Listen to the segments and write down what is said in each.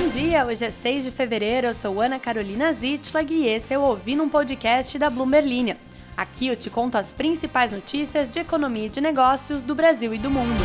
Bom dia, hoje é 6 de fevereiro, eu sou Ana Carolina Zitlag e esse é o Ouvindo um Podcast da Bloomberg Linha. Aqui eu te conto as principais notícias de economia e de negócios do Brasil e do mundo.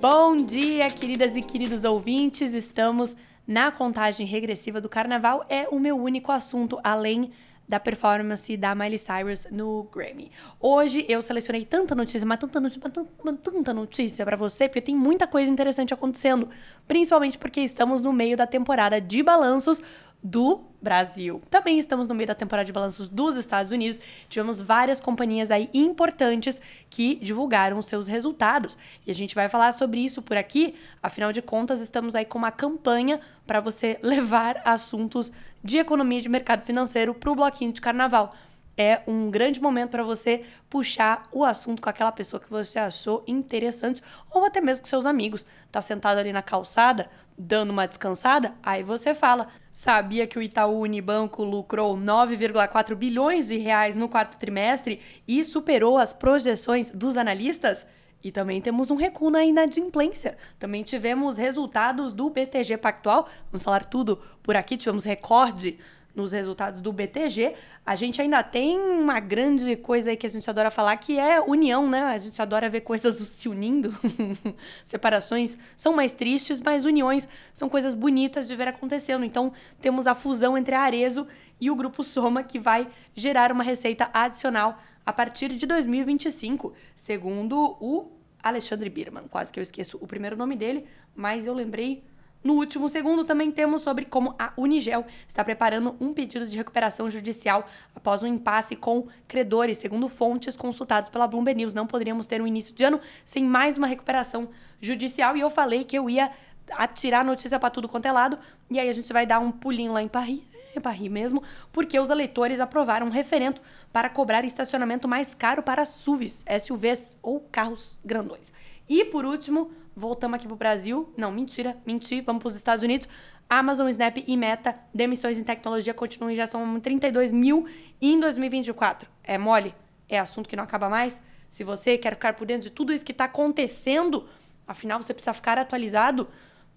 Bom dia, queridas e queridos ouvintes, estamos na contagem regressiva do carnaval. É o meu único assunto, além da performance da Miley Cyrus no Grammy. Hoje eu selecionei tanta notícia, mas tanta notícia, tanta, tanta notícia para você, porque tem muita coisa interessante acontecendo, principalmente porque estamos no meio da temporada de balanços do Brasil. Também estamos no meio da temporada de balanços dos Estados Unidos. Tivemos várias companhias aí importantes que divulgaram seus resultados. E a gente vai falar sobre isso por aqui. Afinal de contas, estamos aí com uma campanha para você levar assuntos de economia e de mercado financeiro para o bloquinho de carnaval é um grande momento para você puxar o assunto com aquela pessoa que você achou interessante ou até mesmo com seus amigos. Tá sentado ali na calçada, dando uma descansada, aí você fala: "Sabia que o Itaú Unibanco lucrou 9,4 bilhões de reais no quarto trimestre e superou as projeções dos analistas?" E também temos um recuo na inadimplência. Também tivemos resultados do BTG Pactual. Vamos falar tudo por aqui. Tivemos recorde nos resultados do BTG, a gente ainda tem uma grande coisa aí que a gente adora falar, que é união, né? A gente adora ver coisas se unindo. Separações são mais tristes, mas uniões são coisas bonitas de ver acontecendo. Então, temos a fusão entre a Arezo e o Grupo Soma, que vai gerar uma receita adicional a partir de 2025, segundo o Alexandre Birman. Quase que eu esqueço o primeiro nome dele, mas eu lembrei no último segundo, também temos sobre como a Unigel está preparando um pedido de recuperação judicial após um impasse com credores. Segundo fontes consultadas pela Bloomberg News, não poderíamos ter um início de ano sem mais uma recuperação judicial. E eu falei que eu ia atirar notícia para tudo quanto é lado. E aí a gente vai dar um pulinho lá em Paris, em Paris mesmo, porque os eleitores aprovaram um referendo para cobrar estacionamento mais caro para SUVs, SUVs ou carros grandões. E por último, voltamos aqui pro Brasil. Não, mentira, menti, vamos pros Estados Unidos. Amazon, Snap e Meta, demissões em tecnologia continuam já são 32 mil em 2024. É mole? É assunto que não acaba mais? Se você quer ficar por dentro de tudo isso que está acontecendo, afinal você precisa ficar atualizado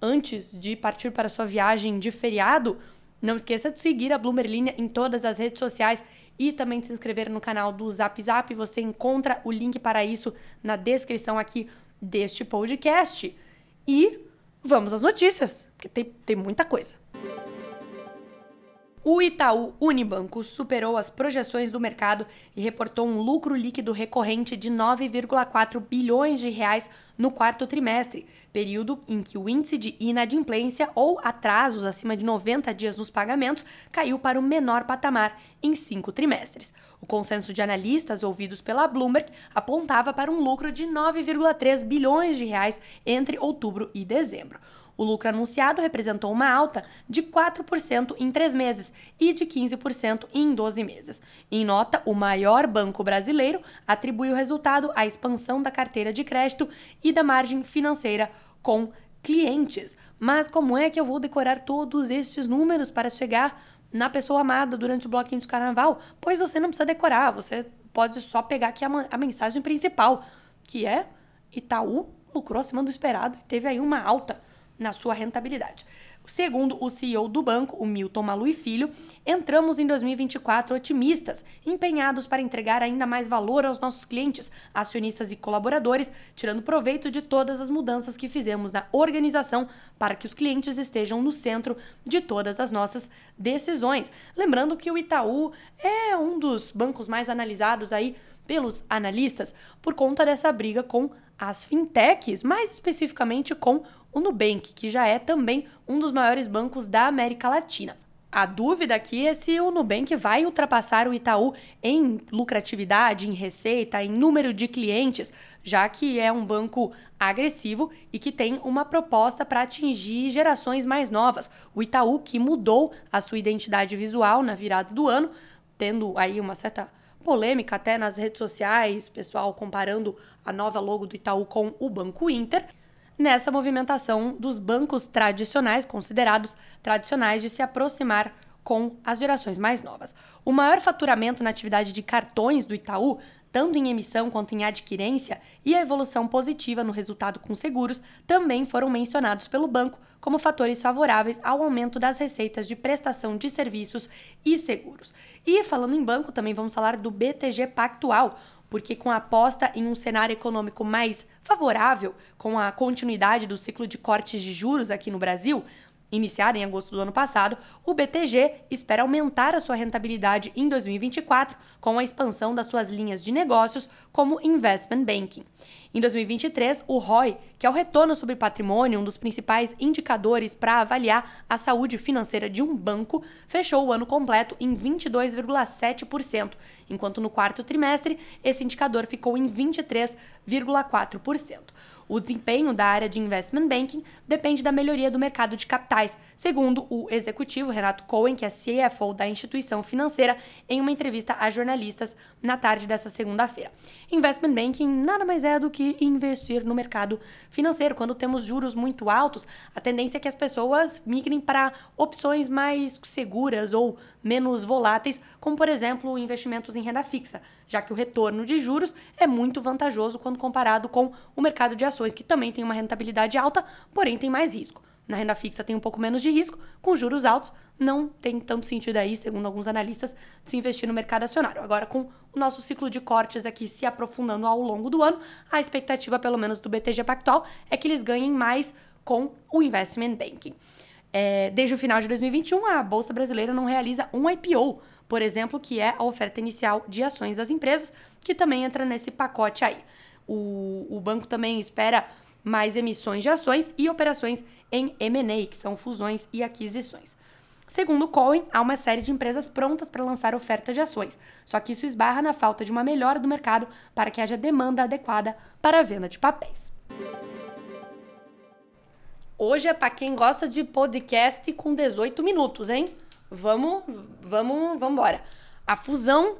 antes de partir para sua viagem de feriado, não esqueça de seguir a Bloomer Linha em todas as redes sociais e também de se inscrever no canal do Zap Zap. Você encontra o link para isso na descrição aqui deste podcast. E vamos às notícias, porque tem, tem muita coisa. O Itaú Unibanco superou as projeções do mercado e reportou um lucro líquido recorrente de 9,4 bilhões de reais no quarto trimestre, período em que o índice de inadimplência ou atrasos acima de 90 dias nos pagamentos caiu para o menor patamar em cinco trimestres. O consenso de analistas ouvidos pela Bloomberg apontava para um lucro de 9,3 bilhões de reais entre outubro e dezembro. O lucro anunciado representou uma alta de 4% em três meses e de 15% em 12 meses. Em nota, o maior banco brasileiro atribui o resultado à expansão da carteira de crédito e da margem financeira com clientes. Mas como é que eu vou decorar todos estes números para chegar na pessoa amada durante o bloquinho de carnaval? Pois você não precisa decorar, você pode só pegar aqui a, a mensagem principal, que é Itaú lucrou acima do esperado e teve aí uma alta na sua rentabilidade. Segundo o CEO do banco, o Milton Malui Filho, entramos em 2024 otimistas, empenhados para entregar ainda mais valor aos nossos clientes, acionistas e colaboradores, tirando proveito de todas as mudanças que fizemos na organização para que os clientes estejam no centro de todas as nossas decisões. Lembrando que o Itaú é um dos bancos mais analisados aí pelos analistas por conta dessa briga com as fintechs, mais especificamente com o Nubank, que já é também um dos maiores bancos da América Latina. A dúvida aqui é se o Nubank vai ultrapassar o Itaú em lucratividade, em receita, em número de clientes, já que é um banco agressivo e que tem uma proposta para atingir gerações mais novas. O Itaú, que mudou a sua identidade visual na virada do ano, tendo aí uma certa polêmica até nas redes sociais, pessoal comparando a nova logo do Itaú com o Banco Inter nessa movimentação dos bancos tradicionais, considerados tradicionais, de se aproximar com as gerações mais novas. O maior faturamento na atividade de cartões do Itaú tanto em emissão quanto em adquirência, e a evolução positiva no resultado com seguros também foram mencionados pelo banco como fatores favoráveis ao aumento das receitas de prestação de serviços e seguros. E falando em banco, também vamos falar do BTG Pactual, porque com a aposta em um cenário econômico mais favorável, com a continuidade do ciclo de cortes de juros aqui no Brasil, iniciada em agosto do ano passado, o BTG espera aumentar a sua rentabilidade em 2024 com a expansão das suas linhas de negócios como investment banking. Em 2023, o ROI, que é o retorno sobre patrimônio, um dos principais indicadores para avaliar a saúde financeira de um banco, fechou o ano completo em 22,7%, enquanto no quarto trimestre esse indicador ficou em 23,4%. O desempenho da área de investment banking depende da melhoria do mercado de capitais, segundo o executivo Renato Cohen, que é CFO da instituição financeira, em uma entrevista a jornalistas na tarde desta segunda-feira. Investment banking nada mais é do que investir no mercado financeiro. Quando temos juros muito altos, a tendência é que as pessoas migrem para opções mais seguras ou menos voláteis, como por exemplo investimentos em renda fixa já que o retorno de juros é muito vantajoso quando comparado com o mercado de ações, que também tem uma rentabilidade alta, porém tem mais risco. Na renda fixa tem um pouco menos de risco, com juros altos não tem tanto sentido aí, segundo alguns analistas, se investir no mercado acionário. Agora, com o nosso ciclo de cortes aqui se aprofundando ao longo do ano, a expectativa, pelo menos do BTG Pactual, é que eles ganhem mais com o investment banking. É, desde o final de 2021, a Bolsa Brasileira não realiza um IPO, por exemplo, que é a oferta inicial de ações das empresas, que também entra nesse pacote aí. O, o banco também espera mais emissões de ações e operações em M&A, que são fusões e aquisições. Segundo Cohen, há uma série de empresas prontas para lançar oferta de ações, só que isso esbarra na falta de uma melhora do mercado para que haja demanda adequada para a venda de papéis. Hoje é para quem gosta de podcast com 18 minutos, hein? Vamos, vamos, vamos embora. A fusão,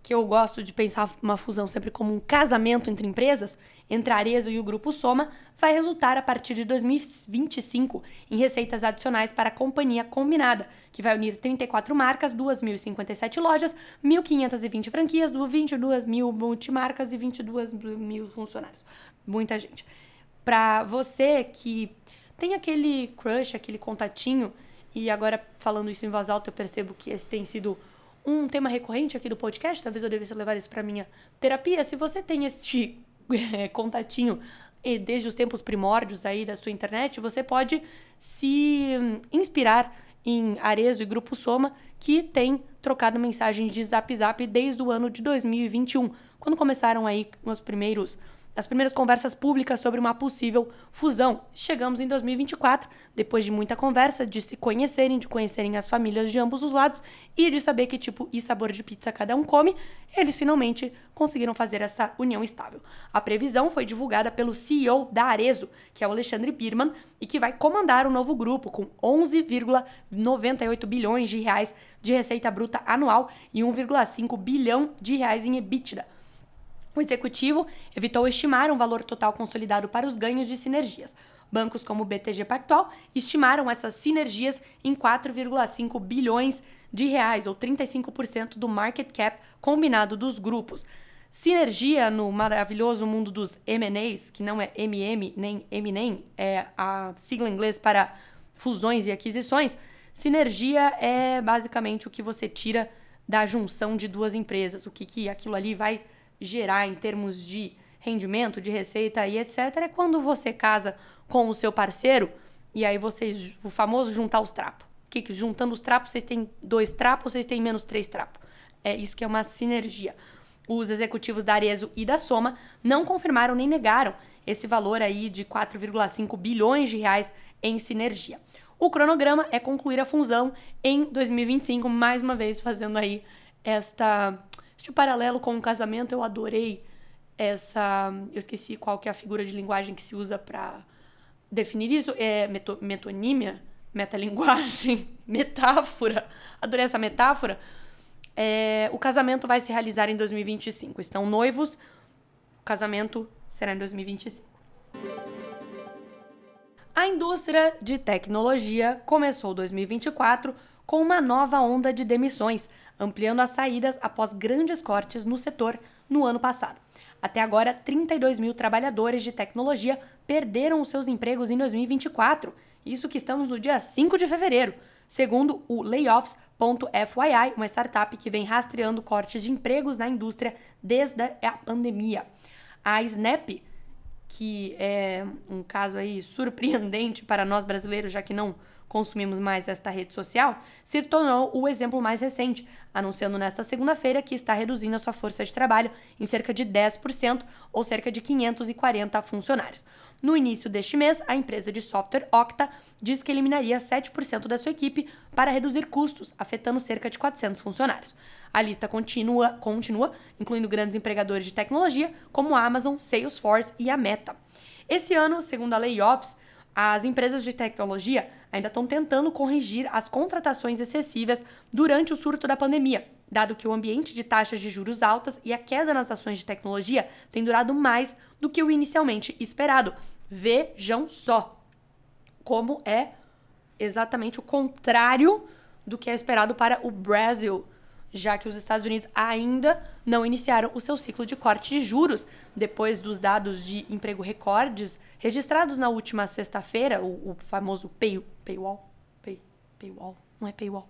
que eu gosto de pensar uma fusão sempre como um casamento entre empresas, entre a Arezo e o Grupo Soma, vai resultar a partir de 2025 em receitas adicionais para a companhia combinada, que vai unir 34 marcas, 2.057 lojas, 1.520 franquias, 22 mil multimarcas e 22 mil funcionários. Muita gente. Para você que tem aquele crush, aquele contatinho e agora, falando isso em voz alta, eu percebo que esse tem sido um tema recorrente aqui do podcast. Talvez eu devesse levar isso para minha terapia. Se você tem este é, contatinho e desde os tempos primórdios aí da sua internet, você pode se inspirar em Arezo e Grupo Soma, que tem trocado mensagens de zap zap desde o ano de 2021, quando começaram aí os primeiros as primeiras conversas públicas sobre uma possível fusão. Chegamos em 2024, depois de muita conversa, de se conhecerem, de conhecerem as famílias de ambos os lados e de saber que tipo e sabor de pizza cada um come, eles finalmente conseguiram fazer essa união estável. A previsão foi divulgada pelo CEO da Arezo, que é o Alexandre Birman, e que vai comandar o novo grupo com 11,98 bilhões de reais de receita bruta anual e 1,5 bilhão de reais em EBITDA o executivo evitou estimar um valor total consolidado para os ganhos de sinergias. Bancos como o BTG Pactual estimaram essas sinergias em 4,5 bilhões de reais, ou 35% do market cap combinado dos grupos. Sinergia no maravilhoso mundo dos M&As, que não é MM nem M&A, é a sigla em inglês para fusões e aquisições. Sinergia é basicamente o que você tira da junção de duas empresas, o que, que aquilo ali vai gerar em termos de rendimento, de receita e etc., é quando você casa com o seu parceiro e aí vocês, o famoso juntar os trapos. Que, que juntando os trapos, vocês têm dois trapos, vocês têm menos três trapos. É isso que é uma sinergia. Os executivos da Arezo e da Soma não confirmaram nem negaram esse valor aí de 4,5 bilhões de reais em sinergia. O cronograma é concluir a fusão em 2025, mais uma vez fazendo aí esta este paralelo com o casamento, eu adorei essa. Eu esqueci qual que é a figura de linguagem que se usa para definir isso. É meto, metonímia? Metalinguagem? Metáfora? Adorei essa metáfora. É, o casamento vai se realizar em 2025. Estão noivos, o casamento será em 2025. A indústria de tecnologia começou 2024 com uma nova onda de demissões, ampliando as saídas após grandes cortes no setor no ano passado. Até agora, 32 mil trabalhadores de tecnologia perderam os seus empregos em 2024. Isso que estamos no dia 5 de fevereiro, segundo o Layoffs.fyi, uma startup que vem rastreando cortes de empregos na indústria desde a pandemia. A Snap, que é um caso aí surpreendente para nós brasileiros, já que não consumimos mais esta rede social, se tornou o exemplo mais recente, anunciando nesta segunda-feira que está reduzindo a sua força de trabalho em cerca de 10%, ou cerca de 540 funcionários. No início deste mês, a empresa de software Okta diz que eliminaria 7% da sua equipe para reduzir custos, afetando cerca de 400 funcionários. A lista continua, continua, incluindo grandes empregadores de tecnologia como Amazon, Salesforce e a Meta. Esse ano, segundo a Layoffs, as empresas de tecnologia ainda estão tentando corrigir as contratações excessivas durante o surto da pandemia, dado que o ambiente de taxas de juros altas e a queda nas ações de tecnologia tem durado mais do que o inicialmente esperado. Vejam só como é exatamente o contrário do que é esperado para o Brasil já que os Estados Unidos ainda não iniciaram o seu ciclo de corte de juros, depois dos dados de emprego recordes registrados na última sexta-feira, o, o, famoso paywall, pay, paywall, não é paywall,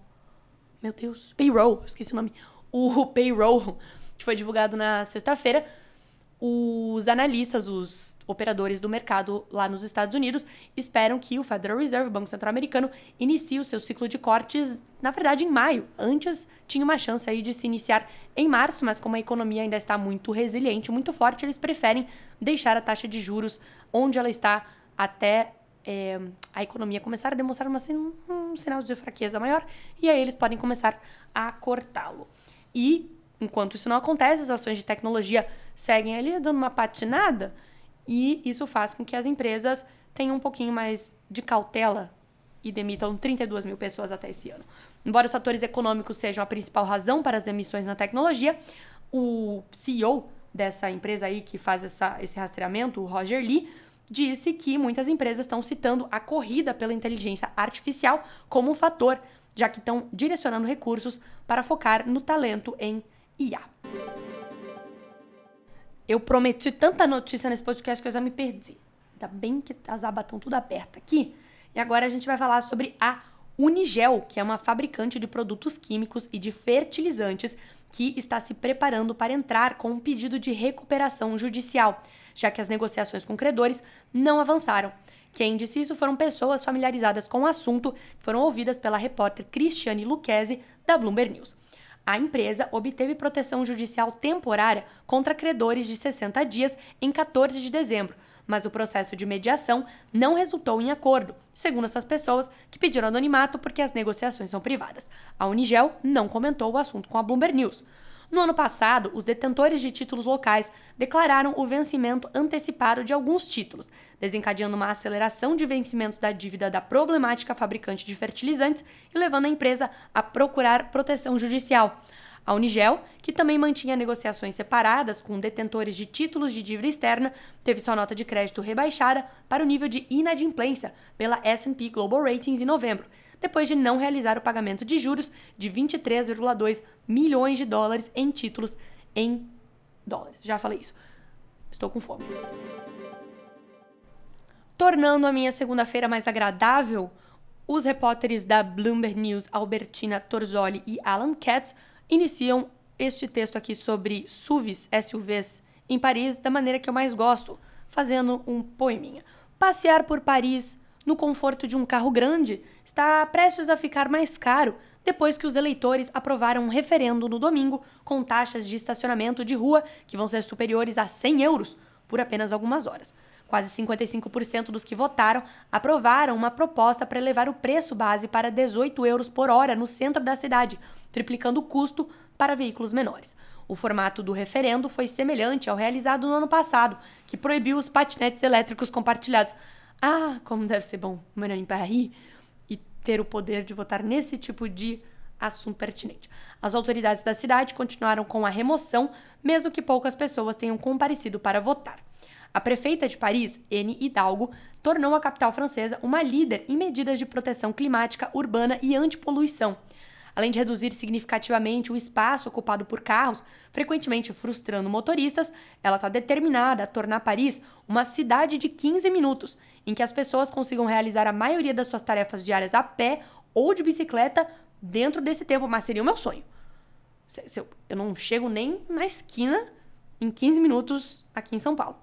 meu Deus, payroll, esqueci o nome, o payroll, que foi divulgado na sexta-feira, os analistas, os operadores do mercado lá nos Estados Unidos, esperam que o Federal Reserve, o Banco Central Americano, inicie o seu ciclo de cortes, na verdade, em maio. Antes tinha uma chance aí de se iniciar em março, mas como a economia ainda está muito resiliente, muito forte, eles preferem deixar a taxa de juros onde ela está até é, a economia começar a demonstrar uma, um, um sinal de fraqueza maior, e aí eles podem começar a cortá-lo. E Enquanto isso não acontece, as ações de tecnologia seguem ali dando uma patinada e isso faz com que as empresas tenham um pouquinho mais de cautela e demitam 32 mil pessoas até esse ano. Embora os fatores econômicos sejam a principal razão para as emissões na tecnologia, o CEO dessa empresa aí que faz essa, esse rastreamento, o Roger Lee, disse que muitas empresas estão citando a corrida pela inteligência artificial como um fator, já que estão direcionando recursos para focar no talento em IA. Eu prometi tanta notícia nesse podcast que eu já me perdi. Ainda bem que as abas estão tudo abertas aqui. E agora a gente vai falar sobre a Unigel, que é uma fabricante de produtos químicos e de fertilizantes que está se preparando para entrar com um pedido de recuperação judicial, já que as negociações com credores não avançaram. Quem disse isso foram pessoas familiarizadas com o assunto, que foram ouvidas pela repórter Cristiane Lucchesi, da Bloomberg News a empresa obteve proteção judicial temporária contra credores de 60 dias em 14 de dezembro, mas o processo de mediação não resultou em acordo, segundo essas pessoas que pediram anonimato porque as negociações são privadas. A Unigel não comentou o assunto com a Bloomberg News. No ano passado, os detentores de títulos locais declararam o vencimento antecipado de alguns títulos, desencadeando uma aceleração de vencimentos da dívida da problemática fabricante de fertilizantes e levando a empresa a procurar proteção judicial. A Unigel, que também mantinha negociações separadas com detentores de títulos de dívida externa, teve sua nota de crédito rebaixada para o nível de inadimplência pela S&P Global Ratings em novembro, depois de não realizar o pagamento de juros de 23,2 milhões de dólares em títulos em dólares. Já falei isso. Estou com fome. Tornando a minha segunda-feira mais agradável, os repórteres da Bloomberg News, Albertina Torzoli e Alan Katz, iniciam este texto aqui sobre SUVs, SUVs, em Paris da maneira que eu mais gosto, fazendo um poeminha. Passear por Paris no conforto de um carro grande, está prestes a ficar mais caro depois que os eleitores aprovaram um referendo no domingo com taxas de estacionamento de rua que vão ser superiores a 100 euros por apenas algumas horas. Quase 55% dos que votaram aprovaram uma proposta para elevar o preço base para 18 euros por hora no centro da cidade, triplicando o custo para veículos menores. O formato do referendo foi semelhante ao realizado no ano passado, que proibiu os patinetes elétricos compartilhados, ah, como deve ser bom morar em Paris e ter o poder de votar nesse tipo de assunto pertinente. As autoridades da cidade continuaram com a remoção, mesmo que poucas pessoas tenham comparecido para votar. A prefeita de Paris, Anne Hidalgo, tornou a capital francesa uma líder em medidas de proteção climática urbana e antipoluição. Além de reduzir significativamente o espaço ocupado por carros, frequentemente frustrando motoristas, ela está determinada a tornar Paris uma cidade de 15 minutos, em que as pessoas consigam realizar a maioria das suas tarefas diárias a pé ou de bicicleta dentro desse tempo, mas seria o meu sonho. Eu não chego nem na esquina em 15 minutos aqui em São Paulo.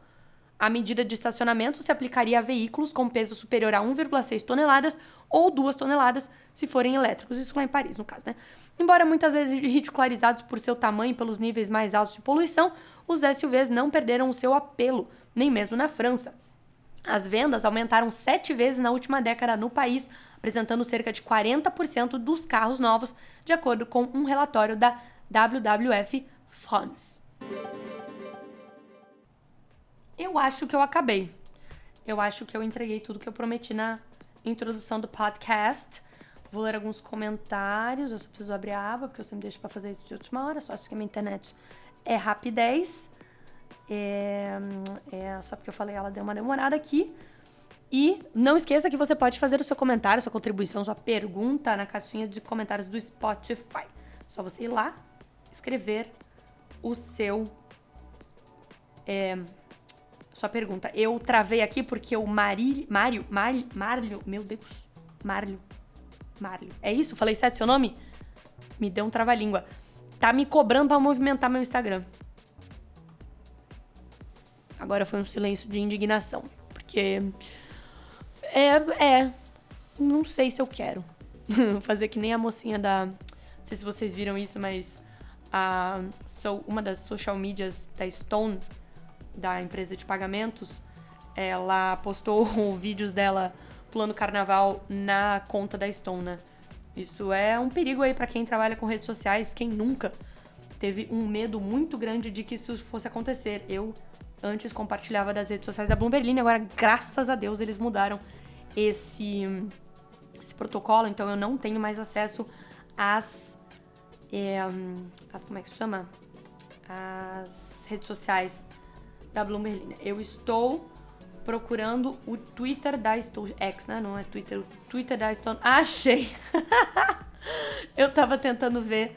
A medida de estacionamento se aplicaria a veículos com peso superior a 1,6 toneladas ou 2 toneladas se forem elétricos. Isso lá em Paris, no caso, né? Embora muitas vezes ridicularizados por seu tamanho e pelos níveis mais altos de poluição, os SUVs não perderam o seu apelo, nem mesmo na França. As vendas aumentaram sete vezes na última década no país, apresentando cerca de 40% dos carros novos, de acordo com um relatório da WWF France. Eu acho que eu acabei. Eu acho que eu entreguei tudo que eu prometi na introdução do podcast. Vou ler alguns comentários. Eu só preciso abrir a aba, porque eu sempre deixo para fazer isso de última hora. Só acho que a minha internet é rapidez. É, é, só porque eu falei, ela deu uma demorada aqui. E não esqueça que você pode fazer o seu comentário, sua contribuição, sua pergunta na caixinha de comentários do Spotify. Só você ir lá, escrever o seu. É, sua pergunta. Eu travei aqui porque o Mari, Mário, Mário, Marlio, meu Deus, Marlio, Marlio. É isso? Falei certo seu nome? Me deu um trava-língua. Tá me cobrando para movimentar meu Instagram. Agora foi um silêncio de indignação, porque é, é, não sei se eu quero fazer que nem a mocinha da, não sei se vocês viram isso, mas a sou uma das social medias da Stone da empresa de pagamentos, ela postou vídeos dela pulando carnaval na conta da Stone, Isso é um perigo aí para quem trabalha com redes sociais, quem nunca teve um medo muito grande de que isso fosse acontecer. Eu antes compartilhava das redes sociais da Bloomberg, agora graças a Deus eles mudaram esse esse protocolo, então eu não tenho mais acesso às é, as como é que chama? As redes sociais da Bloomberg. Eu estou procurando o Twitter da Stone. X, né? Não é Twitter, o Twitter da Stone. Achei! eu tava tentando ver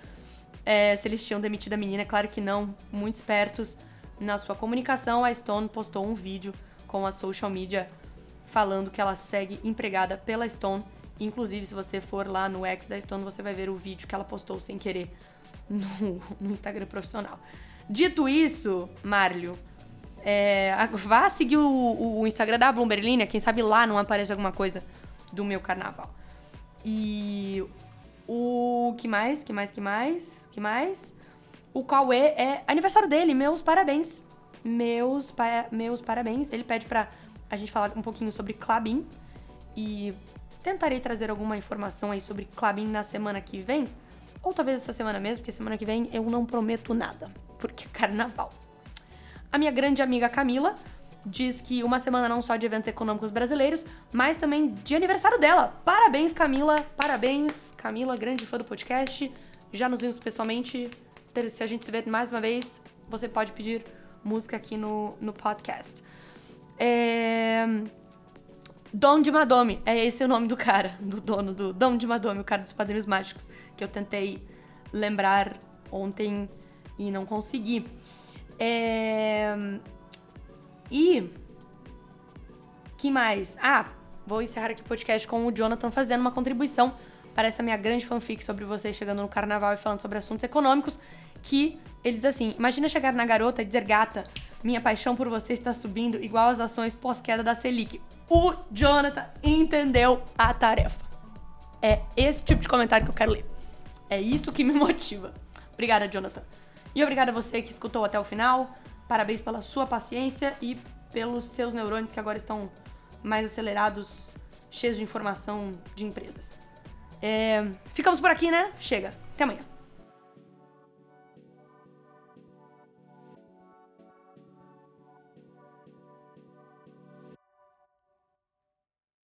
é, se eles tinham demitido a menina. Claro que não. Muito espertos na sua comunicação. A Stone postou um vídeo com a social media falando que ela segue empregada pela Stone. Inclusive, se você for lá no X da Stone, você vai ver o vídeo que ela postou sem querer no, no Instagram profissional. Dito isso, Marlio, é, vá seguir o, o, Instagram da Bloomberg quem sabe lá não aparece alguma coisa do meu carnaval. E o que mais? Que mais? Que mais? Que mais? O Cauê é aniversário dele, meus parabéns. Meus, pa meus parabéns. Ele pede pra a gente falar um pouquinho sobre Clabin e tentarei trazer alguma informação aí sobre Clabin na semana que vem. Ou talvez essa semana mesmo, porque semana que vem eu não prometo nada, porque é carnaval. A minha grande amiga Camila diz que uma semana não só de eventos econômicos brasileiros, mas também de aniversário dela. Parabéns, Camila. Parabéns, Camila, grande fã do podcast. Já nos vimos pessoalmente. Se a gente se ver mais uma vez, você pode pedir música aqui no, no podcast. É... Dom de Madome, é esse o nome do cara, do dono do Dom de Madome, o cara dos Padrinhos Mágicos, que eu tentei lembrar ontem e não consegui. É... E. que mais? Ah, vou encerrar aqui o podcast com o Jonathan fazendo uma contribuição para essa minha grande fanfic sobre vocês chegando no carnaval e falando sobre assuntos econômicos. Que ele diz assim: Imagina chegar na garota e dizer, gata, minha paixão por você está subindo igual as ações pós-queda da Selic. O Jonathan entendeu a tarefa. É esse tipo de comentário que eu quero ler. É isso que me motiva. Obrigada, Jonathan. E obrigada a você que escutou até o final. Parabéns pela sua paciência e pelos seus neurônios que agora estão mais acelerados, cheios de informação de empresas. É... Ficamos por aqui, né? Chega. Até amanhã.